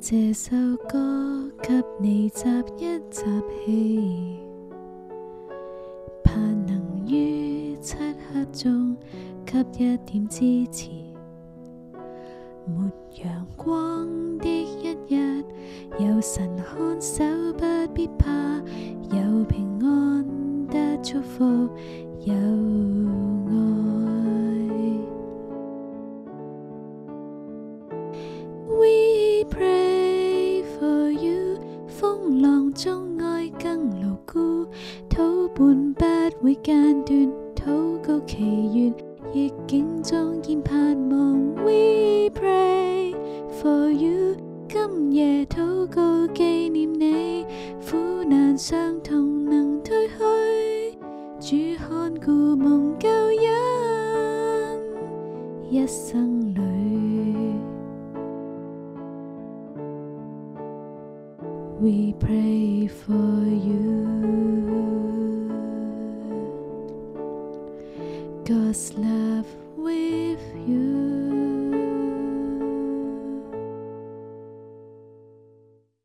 这首歌给你集一集气，盼能于漆黑中给一点支持。没阳光的一日，有神看守，不必怕，有平安得祝福，有爱。We pray 风浪中爱更牢固，土伴不会间断，祷告祈愿，逆境中见盼望。We pray for you，今夜祷告纪念你，苦难伤痛能退去，主看顾蒙救恩，一生里。We pray for you. God's love with